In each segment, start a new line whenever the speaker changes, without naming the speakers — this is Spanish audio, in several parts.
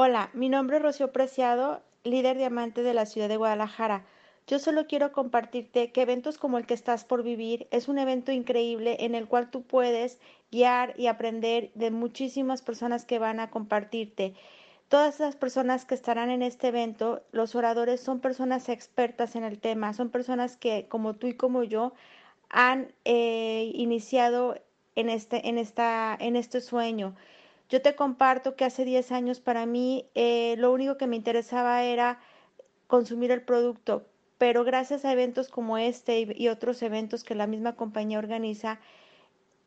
Hola, mi nombre es Rocío Preciado, líder diamante de la ciudad de Guadalajara. Yo solo quiero compartirte que eventos como el que estás por vivir es un evento increíble en el cual tú puedes guiar y aprender de muchísimas personas que van a compartirte. Todas las personas que estarán en este evento, los oradores son personas expertas en el tema, son personas que como tú y como yo han eh, iniciado en este, en, esta, en este sueño. Yo te comparto que hace 10 años para mí eh, lo único que me interesaba era consumir el producto, pero gracias a eventos como este y, otros eventos que la misma compañía organiza,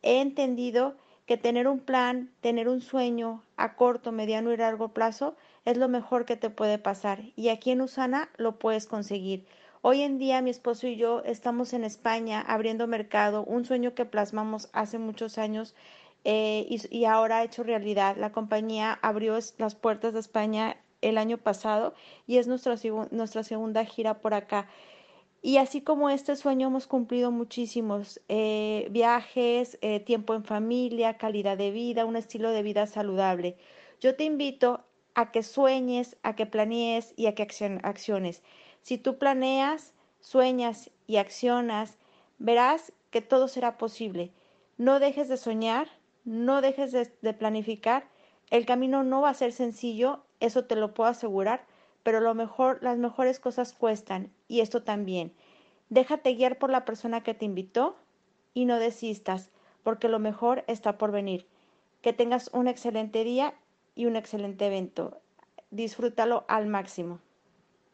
he entendido que tener un plan, tener un sueño a corto, mediano y largo plazo es lo mejor que te puede pasar. Y aquí en Usana lo puedes conseguir. Hoy en día mi esposo y yo estamos en España abriendo mercado, un sueño que plasmamos hace muchos años eh, y, ahora ha hecho realidad. La compañía abrió las puertas de España el año pasado y es nuestra, nuestra segunda gira por acá. Y así como este sueño hemos cumplido muchísimos eh, viajes, eh, tiempo en familia, calidad de vida, un estilo de vida saludable. Yo te invito a que sueñes, a que planees y a que acciones. Si tú planeas, sueñas y accionas, verás que todo será posible. No dejes de soñar, no dejes de, planificar. El camino no va a ser sencillo, eso te lo puedo asegurar, pero lo mejor, las mejores cosas cuestan y esto también. Déjate guiar por la persona que te invitó y no desistas, porque lo mejor está por venir. Que tengas un excelente día y un excelente evento. Disfrútalo al máximo.